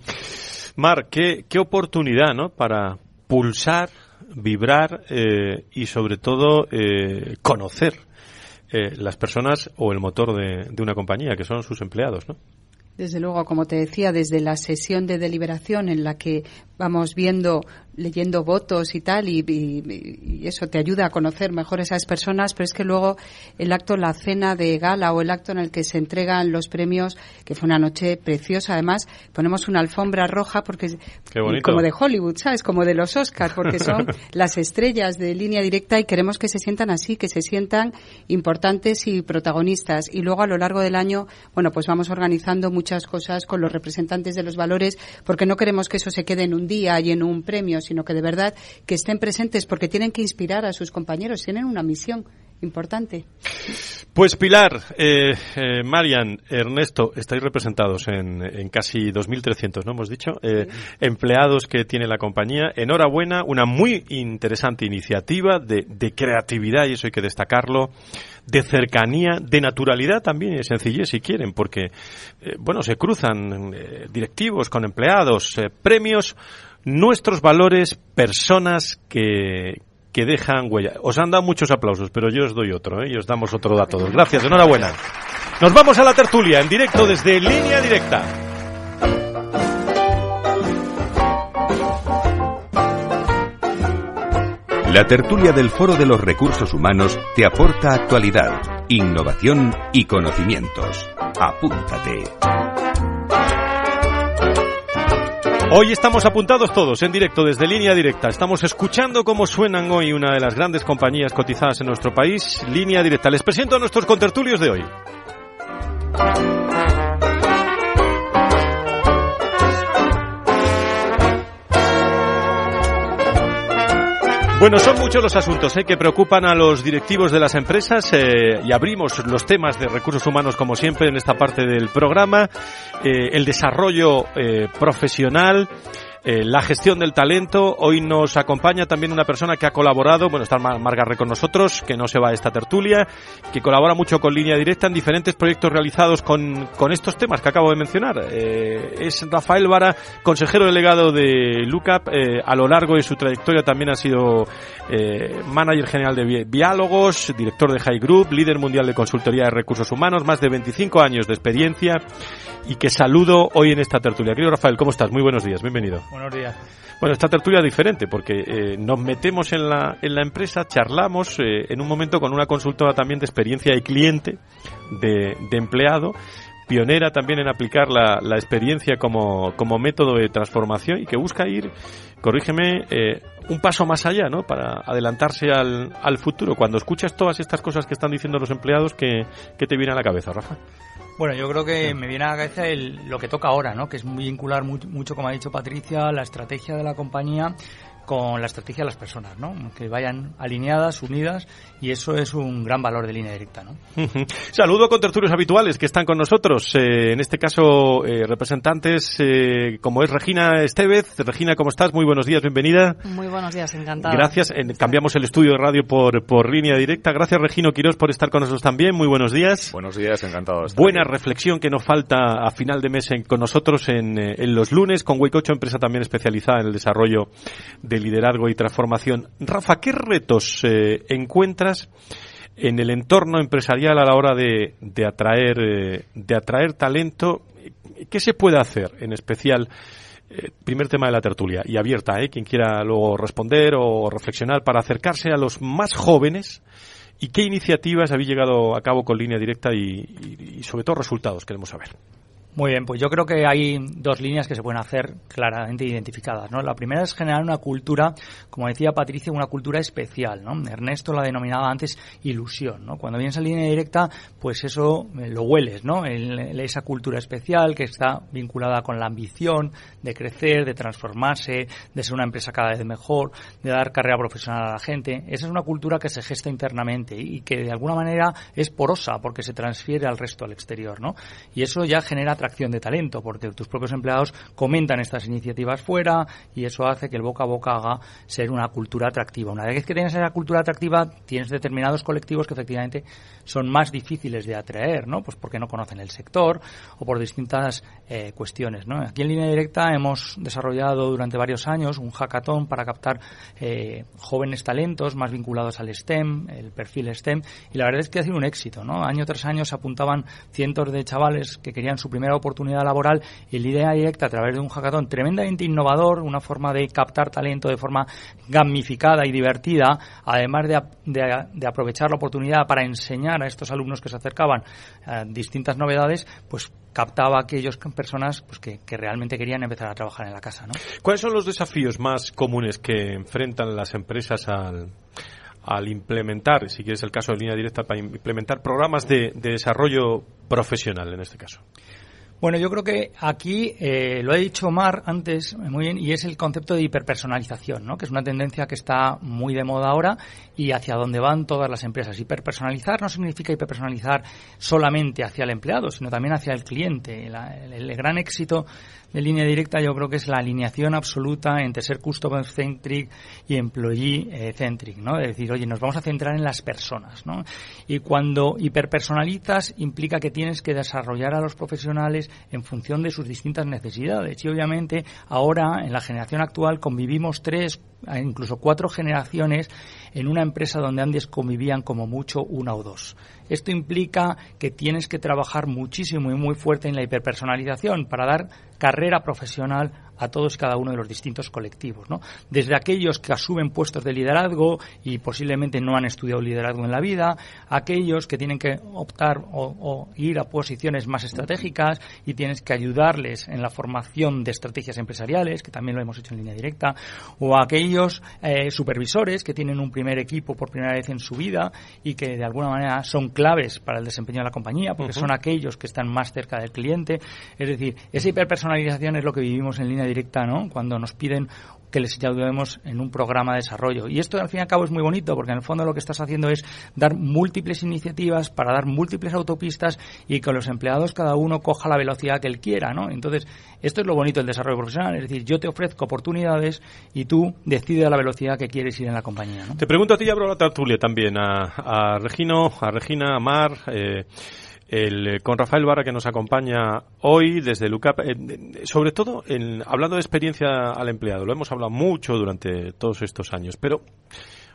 B: Mar, qué, qué oportunidad ¿no? para pulsar, vibrar eh, y sobre todo eh, conocer eh, las personas o el motor de, de una compañía, que son sus empleados, ¿no?
D: Desde luego, como te decía, desde la sesión de deliberación en la que vamos viendo, leyendo votos y tal, y, eso te ayuda a conocer mejor esas personas, pero es que luego el acto, la cena de gala o el acto en el que se entregan los premios, que fue una noche preciosa, además ponemos una alfombra roja porque como de Hollywood, ¿sabes? Como de los Oscars, porque [LAUGHS] son las estrellas de línea directa y queremos que se sientan así, que se sientan importantes y protagonistas. Y luego a lo largo del año, bueno, pues vamos organizando muchas muchas cosas con los representantes de los valores, porque no queremos que eso se quede en un día y en un premio, sino que de verdad que estén presentes porque tienen que inspirar a sus compañeros, tienen una misión importante.
B: Pues Pilar, eh, eh, Marian, Ernesto, estáis representados en, casi 2.300, ¿no? Hemos dicho, eh, empleados que tiene la compañía. Enhorabuena, una muy interesante iniciativa de, de creatividad, y eso hay que destacarlo, de cercanía, de naturalidad también y de sencillez si quieren, porque, bueno, se cruzan directivos con empleados, premios, nuestros valores, personas que, que dejan huella. Os han dado muchos aplausos, pero yo os doy otro, ¿eh? y os damos otro todos. Gracias, enhorabuena. Nos vamos a la tertulia, en directo desde Línea Directa.
A: La tertulia del Foro de los Recursos Humanos te aporta actualidad, innovación y conocimientos. Apúntate.
B: Hoy estamos apuntados todos en directo desde línea directa. Estamos escuchando cómo suenan hoy una de las grandes compañías cotizadas en nuestro país, línea directa. Les presento a nuestros contertulios de hoy. Bueno, son muchos los asuntos eh, que preocupan a los directivos de las empresas eh, y abrimos los temas de recursos humanos como siempre en esta parte del programa, eh, el desarrollo profesional, eh, la gestión del talento. Hoy nos acompaña también una persona que ha colaborado, bueno, está Margarre con nosotros, que no se va a esta tertulia, que colabora mucho con Línea Directa en diferentes proyectos realizados con, con estos temas que acabo de mencionar. Eh, es Rafael Vara, consejero delegado de LUCAP. Eh, a lo largo de su trayectoria también ha sido manager general de Diálogos, director de High Group, líder mundial de consultoría de recursos humanos, más de 25 años de experiencia y que saludo hoy en esta tertulia. Querido Rafael, ¿cómo estás? Muy buenos días, bienvenido.
I: Buenos días.
B: Bueno, esta tertulia es diferente porque eh, nos metemos en la, en la empresa, charlamos eh, en un momento con una consultora también de experiencia de cliente, de, de empleado, pionera también en aplicar la, la experiencia como, como, método de transformación y que busca ir, corrígeme, eh, un paso más allá, ¿no? Para adelantarse al, al futuro. Cuando escuchas todas estas cosas que están diciendo los empleados, ¿qué, qué te viene a la cabeza, Rafa?
I: Bueno, yo creo que me viene a la cabeza lo que toca ahora, ¿no? Que es vincular mucho, como ha dicho Patricia, la estrategia de la compañía con la estrategia de las personas, ¿no? Que vayan alineadas, unidas, y eso es un gran valor de línea directa, ¿no?
B: Saludo con tertulios habituales que están con nosotros, eh, en este caso eh, representantes eh, como es Regina Estevez. Regina, ¿cómo estás? Muy buenos días, bienvenida.
J: Muy buenos días, encantada.
B: Gracias, cambiamos el estudio de radio por, por línea directa. Gracias, Regino Quirós, por estar con nosotros también. Muy buenos días.
K: Buenos días, encantado. De
B: Buena reflexión que nos falta a final de mes con nosotros en, en los lunes, con Wake 8, empresa también especializada en el desarrollo de liderazgo y transformación. Rafa, ¿qué retos eh, encuentras en el entorno empresarial a la hora de, atraer, eh, de atraer talento? ¿Qué se puede hacer en especial? Eh, primer tema de la tertulia y abierta, ¿eh? quien quiera luego responder o reflexionar para acercarse a los más jóvenes y qué iniciativas habéis llegado a cabo con línea directa y sobre todo resultados queremos saber.
I: Muy bien, pues yo creo que hay dos líneas que se pueden hacer claramente identificadas. ¿no? La primera es generar una cultura, como decía Patricia, una cultura especial. ¿no? Ernesto la denominaba antes ilusión. ¿no? Cuando vienes a línea directa, pues eso eh, lo hueles, ¿no? esa cultura especial que está vinculada con la ambición de crecer, de transformarse, de ser una empresa cada vez mejor, de dar carrera profesional a la gente. Esa es una cultura que se gesta internamente y que de alguna manera es porosa porque se transfiere al resto, al exterior. ¿no? Y eso ya genera atracción de talento, porque tus propios empleados comentan estas iniciativas fuera y eso hace que el boca a boca haga ser una cultura atractiva. Una vez que tienes esa cultura atractiva, tienes determinados colectivos que efectivamente son más difíciles de atraer, ¿no? Pues porque no conocen el sector o por distintas eh, cuestiones, ¿no? Aquí en línea directa hemos desarrollado durante varios años un hackathon para captar eh, jóvenes talentos más vinculados al STEM, el perfil STEM, y la verdad es que ha sido un éxito. Año tras año se apuntaban cientos de chavales que querían su primera oportunidad laboral y en línea directa a través de un hackathon tremendamente innovador, una forma de captar talento de forma gamificada y divertida, además de, aprovechar la oportunidad para enseñar a estos alumnos que se acercaban distintas novedades, pues captaba a aquellas personas pues, que, realmente querían empezar a trabajar en la casa. ¿no?
B: ¿Cuáles son los desafíos más comunes que enfrentan las empresas al, al implementar, si quieres el caso de línea directa, para implementar programas de, de desarrollo profesional en este caso?
I: Bueno, yo creo que aquí eh, lo ha dicho Mar antes muy bien y es el concepto de hiperpersonalización, ¿no? que es una tendencia que está muy de moda ahora y hacia donde van todas las empresas. Hiperpersonalizar no significa hiperpersonalizar solamente hacia el empleado, sino también hacia el cliente. El, gran éxito de línea directa yo creo que es la alineación absoluta entre ser customer centric y employee centric, ¿no? Es decir, oye, nos vamos a centrar en las personas, ¿no? Y cuando hiperpersonalizas implica que tienes que desarrollar a los profesionales en función de sus distintas necesidades. Y obviamente ahora, en la generación actual, convivimos tres, incluso cuatro generaciones en una empresa donde antes convivían como mucho una o dos. Esto implica que tienes que trabajar muchísimo y muy fuerte en la hiperpersonalización para dar carrera profesional a todos y cada uno de los distintos colectivos, ¿no? Desde aquellos que asumen puestos de liderazgo y posiblemente no han estudiado liderazgo en la vida, aquellos que tienen que optar o, o, ir a posiciones más estratégicas y tienes que ayudarles en la formación de estrategias empresariales, que también lo hemos hecho en línea directa, o aquellos eh, supervisores que tienen un primer equipo por primera vez en su vida y que de alguna manera son claves para el desempeño de la compañía, porque uh -huh. son aquellos que están más cerca del cliente. Es decir, esa hiperpersonalización es lo que vivimos en línea directa, ¿no? Cuando nos piden que les ayudemos en un programa de desarrollo. Y esto, al fin y al cabo, es muy bonito, porque en el fondo lo que estás haciendo es dar múltiples iniciativas para dar múltiples autopistas y que los empleados cada uno coja la velocidad que él quiera, ¿no? Entonces, esto es lo bonito del desarrollo profesional, es decir, yo te ofrezco oportunidades y tú decides a la velocidad que quieres ir en la compañía, ¿no?
B: Te pregunto a ti, abro la tertulia también, a, a Regino, a Regina, a Mar, eh, el, con Rafael Barra que nos acompaña hoy desde LUCAP, eh, sobre todo en, hablando de experiencia al empleado. Lo hemos hablado mucho durante todos estos años, pero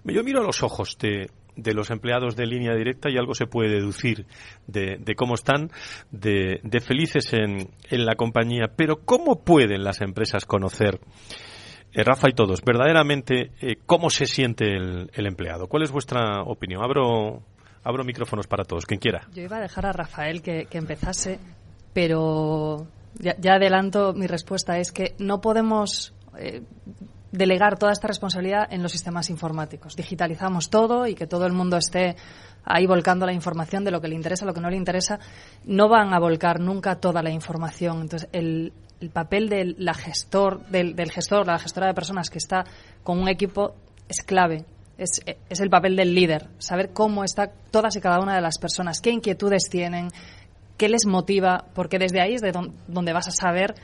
B: yo miro a los ojos de, de los empleados de línea directa y algo se puede deducir de, de cómo están, de, de felices en, en, la compañía. Pero ¿cómo pueden las empresas conocer, eh, Rafa y todos, verdaderamente eh, cómo se siente el, el empleado? ¿Cuál es vuestra opinión? Abro Abro micrófonos para todos, quien quiera.
J: Yo iba a dejar a Rafael que, empezase, pero ya, adelanto mi respuesta es que no podemos eh, delegar toda esta responsabilidad en los sistemas informáticos. Digitalizamos todo y que todo el mundo esté ahí volcando la información de lo que le interesa, lo que no le interesa. No van a volcar nunca toda la información. Entonces, el, el papel del la gestor, del, del gestor, la gestora de personas que está con un equipo es clave es, es, el papel del líder, saber cómo están todas y cada una de las personas, qué inquietudes tienen, qué les motiva, porque desde ahí es de donde vas a saber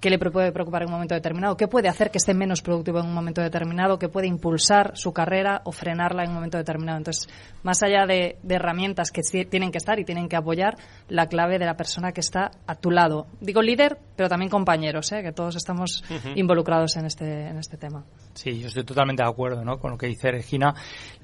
J: qué le puede preocupar en un momento determinado, qué puede hacer que esté menos productivo en un momento determinado, qué puede impulsar su carrera o frenarla en un momento determinado. Entonces, más allá de, de herramientas que tienen que estar y tienen que apoyar, la clave de la persona que está a tu lado. Digo líder, pero también compañeros, ¿eh? que todos estamos uh -huh. involucrados en este, en este tema.
I: Sí, yo estoy totalmente de acuerdo ¿no? con lo que dice Regina.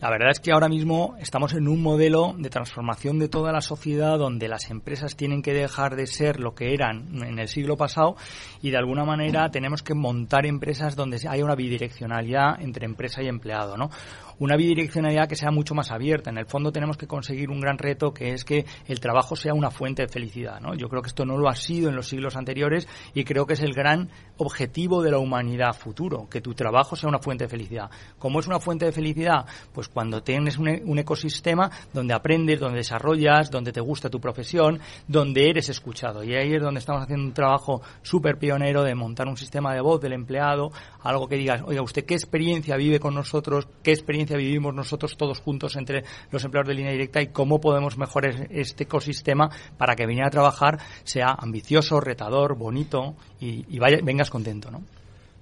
I: La verdad es que ahora mismo estamos en un modelo de transformación de toda la sociedad donde las empresas tienen que dejar de ser lo que eran en el siglo pasado y de alguna manera tenemos que montar empresas donde haya una bidireccionalidad entre empresa y empleado, ¿no? Una bidireccionalidad que sea mucho más abierta. En el fondo tenemos que conseguir un gran reto que es que el trabajo sea una fuente de felicidad, ¿no? Yo creo que esto no lo ha sido en los siglos anteriores y creo que es el gran objetivo de la humanidad futuro, que tu trabajo sea una fuente de felicidad. ¿Cómo es una fuente de felicidad? Pues cuando tienes un, un ecosistema donde aprendes, donde desarrollas, donde te gusta tu profesión, donde eres escuchado. Y ahí es donde estamos haciendo un trabajo súper pionero de montar un sistema de voz del empleado, algo que digas, oiga, ¿usted qué experiencia vive con nosotros? ¿Qué experiencia vivimos nosotros todos juntos entre los empleados de línea directa y cómo podemos mejorar este ecosistema para que venir a trabajar sea ambicioso, retador, bonito y, vaya, vengas contento, ¿no?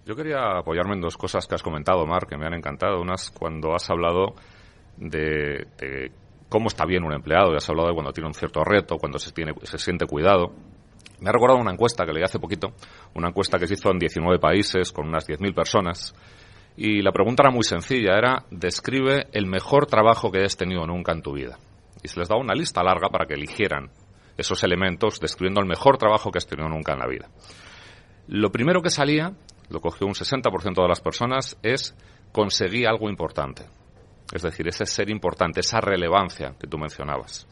K: Yo quería apoyarme en dos cosas que has comentado, Mar, que me han encantado. Unas cuando has hablado de, cómo está bien un empleado, y has hablado de cuando tiene un cierto reto, cuando se, tiene, se siente cuidado. Me ha recordado una encuesta que leí hace poquito, una encuesta que se hizo en 19 países con unas 10.000 personas. Y la pregunta era muy sencilla, era, describe el mejor trabajo que hayas tenido nunca en tu vida. Y se les daba una lista larga para que eligieran esos elementos describiendo el mejor trabajo que has tenido nunca en la vida. Lo primero que salía lo cogió un 60% de las personas, es conseguir algo importante. Es decir, ese ser importante, esa relevancia que tú mencionabas.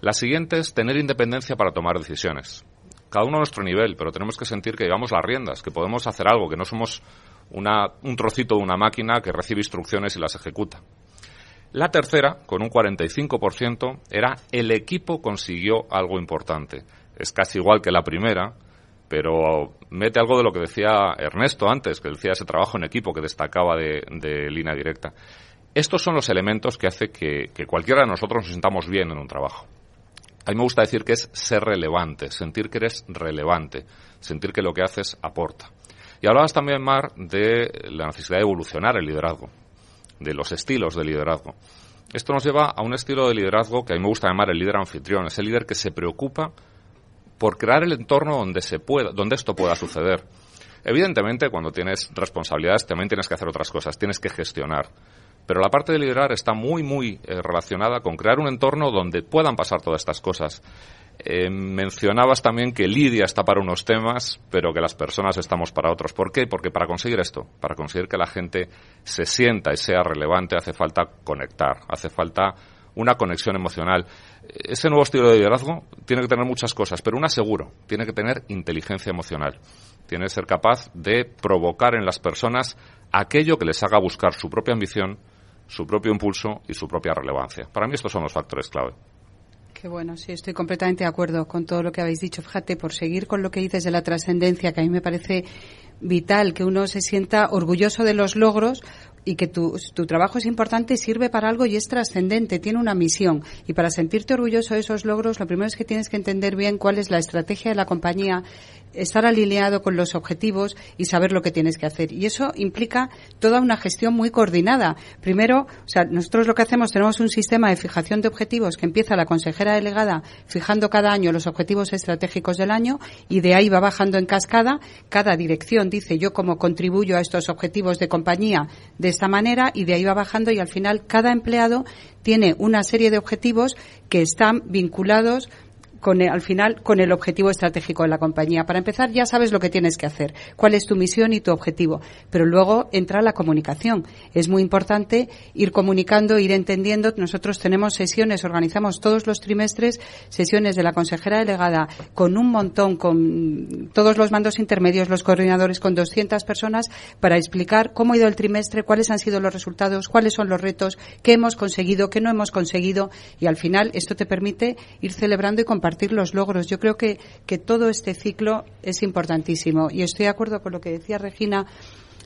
K: La siguiente es tener independencia para tomar decisiones. Cada uno a nuestro nivel, pero tenemos que sentir que llevamos las riendas, que podemos hacer algo, que no somos un trocito de una máquina que recibe instrucciones y las ejecuta. La tercera, con un 45%, era el equipo consiguió algo importante. Es casi igual que la primera, pero mete algo de lo que decía Ernesto antes, que decía ese trabajo en equipo que destacaba de, línea directa. Estos son los elementos que hace que, cualquiera de nosotros nos sintamos bien en un trabajo. A mí me gusta decir que es ser relevante, sentir que eres relevante, sentir que lo que haces aporta. Y hablabas también, Mar, de la necesidad de evolucionar el liderazgo, de los estilos de liderazgo. Esto nos lleva a un estilo de liderazgo que a mí me gusta llamar el líder anfitrión, es el líder que se preocupa por crear el entorno donde se pueda, donde esto pueda suceder. Evidentemente, cuando tienes responsabilidades, también tienes que hacer otras cosas, tienes que gestionar. Pero la parte de liderar está muy, muy eh, relacionada con crear un entorno donde puedan pasar todas estas cosas. Eh, mencionabas también que Lidia está para unos temas, pero que las personas estamos para otros. ¿Por qué? Porque para conseguir esto, para conseguir que la gente se sienta y sea relevante, hace falta conectar, hace falta una conexión emocional. Ese nuevo estilo de liderazgo tiene que tener muchas cosas, pero una seguro, tiene que tener inteligencia emocional. Tiene que ser capaz de provocar en las personas aquello que les haga buscar su propia ambición, su propio impulso y su propia relevancia. Para mí estos son los factores clave.
D: Qué bueno, sí, estoy completamente de acuerdo con todo lo que habéis dicho. Fíjate, por seguir con lo que dices de la trascendencia, que a mí me parece vital que uno se sienta orgulloso de los logros y que tu, tu trabajo es importante, sirve para algo y es trascendente, tiene una misión. Y para sentirte orgulloso de esos logros, lo primero es que tienes que entender bien cuál es la estrategia de la compañía, estar alineado con los objetivos y saber lo que tienes que hacer. Y eso implica toda una gestión muy coordinada. Primero, o sea, nosotros lo que hacemos, tenemos un sistema de fijación de objetivos que empieza la consejera delegada fijando cada año los objetivos estratégicos del año y de ahí va bajando en cascada. Cada dirección dice yo cómo contribuyo a estos objetivos de compañía de esta manera y de ahí va bajando y al final cada empleado tiene una serie de objetivos que están vinculados con al final con el objetivo estratégico de la compañía. Para empezar, ya sabes lo que tienes que hacer, cuál es tu misión y tu objetivo, pero luego entra la comunicación. Es muy importante ir comunicando, ir entendiendo. Nosotros tenemos sesiones, organizamos todos los trimestres sesiones de la consejera delegada con un montón, con todos los mandos intermedios, los coordinadores, con 200 personas para explicar cómo ha ido el trimestre, cuáles han sido los resultados, cuáles son los retos, qué hemos conseguido, qué no hemos conseguido y al final esto te permite ir celebrando y compartiendo compartir los logros. Yo creo que, que todo este ciclo es importantísimo y estoy de acuerdo con lo que decía Regina.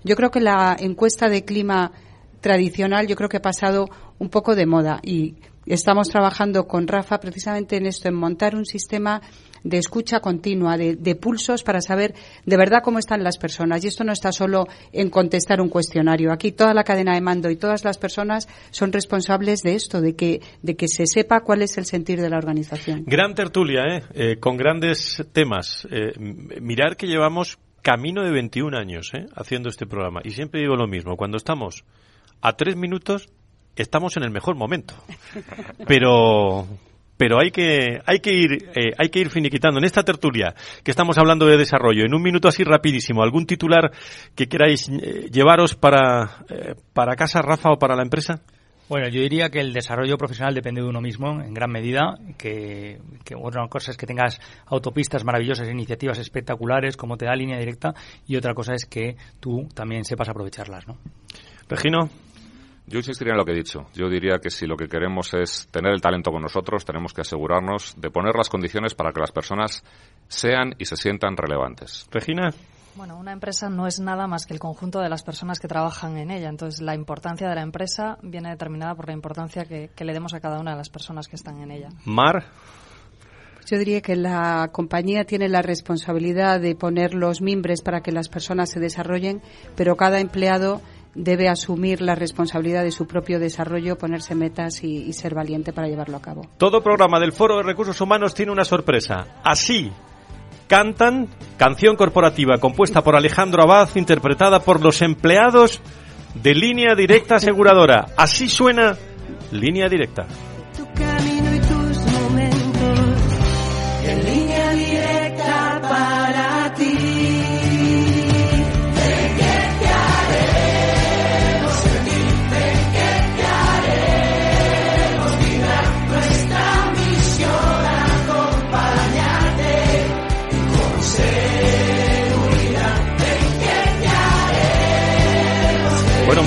D: Yo creo que la encuesta de clima tradicional yo creo que ha pasado un poco de moda y estamos trabajando con Rafa precisamente en esto, en montar un sistema de escucha continua, de, pulsos para saber de verdad cómo están las personas. Y esto no está solo en contestar un cuestionario. Aquí toda la cadena de mando y todas las personas son responsables de esto, de que, de que se sepa cuál es el sentir de la organización.
B: Gran tertulia, ¿eh? eh con grandes temas. Eh, mirar que llevamos camino de 21 años ¿eh? haciendo este programa. Y siempre digo lo mismo, cuando estamos a tres minutos, estamos en el mejor momento. [LAUGHS] Pero pero hay que, hay que ir, eh, hay que ir finiquitando. En esta tertulia que estamos hablando de desarrollo, en un minuto así rapidísimo, ¿algún titular que queráis eh, llevaros para, eh, para casa, Rafa, o para la empresa?
I: Bueno, yo diría que el desarrollo profesional depende de uno mismo en gran medida, que, que una cosa es que tengas autopistas maravillosas, iniciativas espectaculares, como te da línea directa, y otra cosa es que tú también sepas aprovecharlas, ¿no?
B: Regino.
K: Yo insistiría en lo que he dicho. Yo diría que si lo que queremos es tener el talento con nosotros, tenemos que asegurarnos de poner las condiciones para que las personas sean y se sientan relevantes.
B: Regina.
J: Bueno, una empresa no es nada más que el conjunto de las personas que trabajan en ella. Entonces, la importancia de la empresa viene determinada por la importancia que, que le demos a cada una de las personas que están en ella.
B: Mar.
D: Yo diría que la compañía tiene la responsabilidad de poner los mimbres para que las personas se desarrollen, pero cada empleado debe asumir la responsabilidad de su propio desarrollo, ponerse metas y, ser valiente para llevarlo a cabo.
B: Todo programa del Foro de Recursos Humanos tiene una sorpresa. Así cantan canción corporativa compuesta por Alejandro Abad, interpretada por los empleados de Línea Directa Aseguradora. Así suena Línea Directa.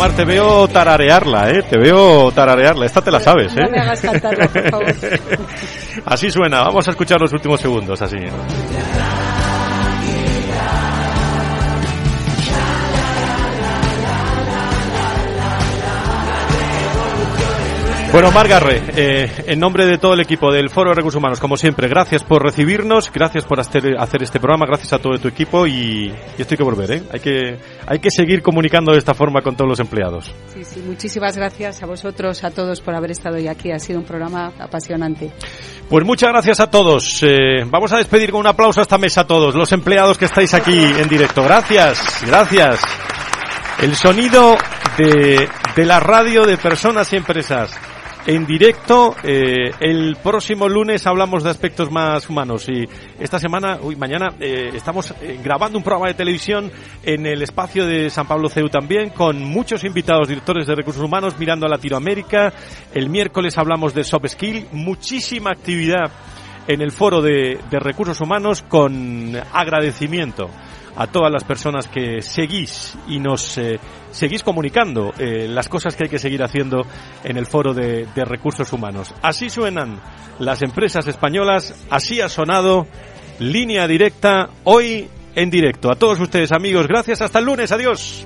B: Mar, te veo tararearla, ¿eh? Te veo tararearla. Esta te la sabes, ¿eh?
D: No me hagas cantarla, por favor. [LAUGHS]
B: así suena. Vamos a escuchar los últimos segundos, así. Bueno, Margarre, eh, en nombre de todo el equipo del Foro de Recursos Humanos, como siempre, gracias por recibirnos, gracias por hacer, hacer este programa, gracias a todo tu equipo y, y, esto hay que volver, ¿eh? Hay que, hay que seguir comunicando de esta forma con todos los empleados.
D: Sí, sí, muchísimas gracias a vosotros, a todos por haber estado hoy aquí. Ha sido un programa apasionante.
B: Pues muchas gracias a todos. Eh, vamos a despedir con un aplauso a esta mesa a todos, los empleados que estáis aquí en directo. Gracias, gracias. El sonido de, de la radio de personas y empresas en directo. Eh, el próximo lunes hablamos de aspectos más humanos y esta semana, uy, mañana eh, estamos eh, grabando un programa de televisión en el espacio de San Pablo CEU también con muchos invitados, directores de recursos humanos mirando a Latinoamérica. El miércoles hablamos de soft skill, muchísima actividad en el foro de, recursos humanos con agradecimiento a todas las personas que seguís y nos eh, seguís comunicando eh, las cosas que hay que seguir haciendo en el foro de, de, recursos humanos. Así suenan las empresas españolas, así ha sonado línea directa hoy en directo. A todos ustedes amigos, gracias, hasta el lunes, adiós.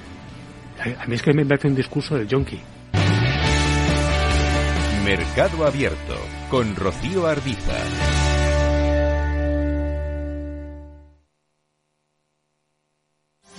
L: A mí es que me parece un discurso del yonki.
A: Mercado Abierto con Rocío Arbiza.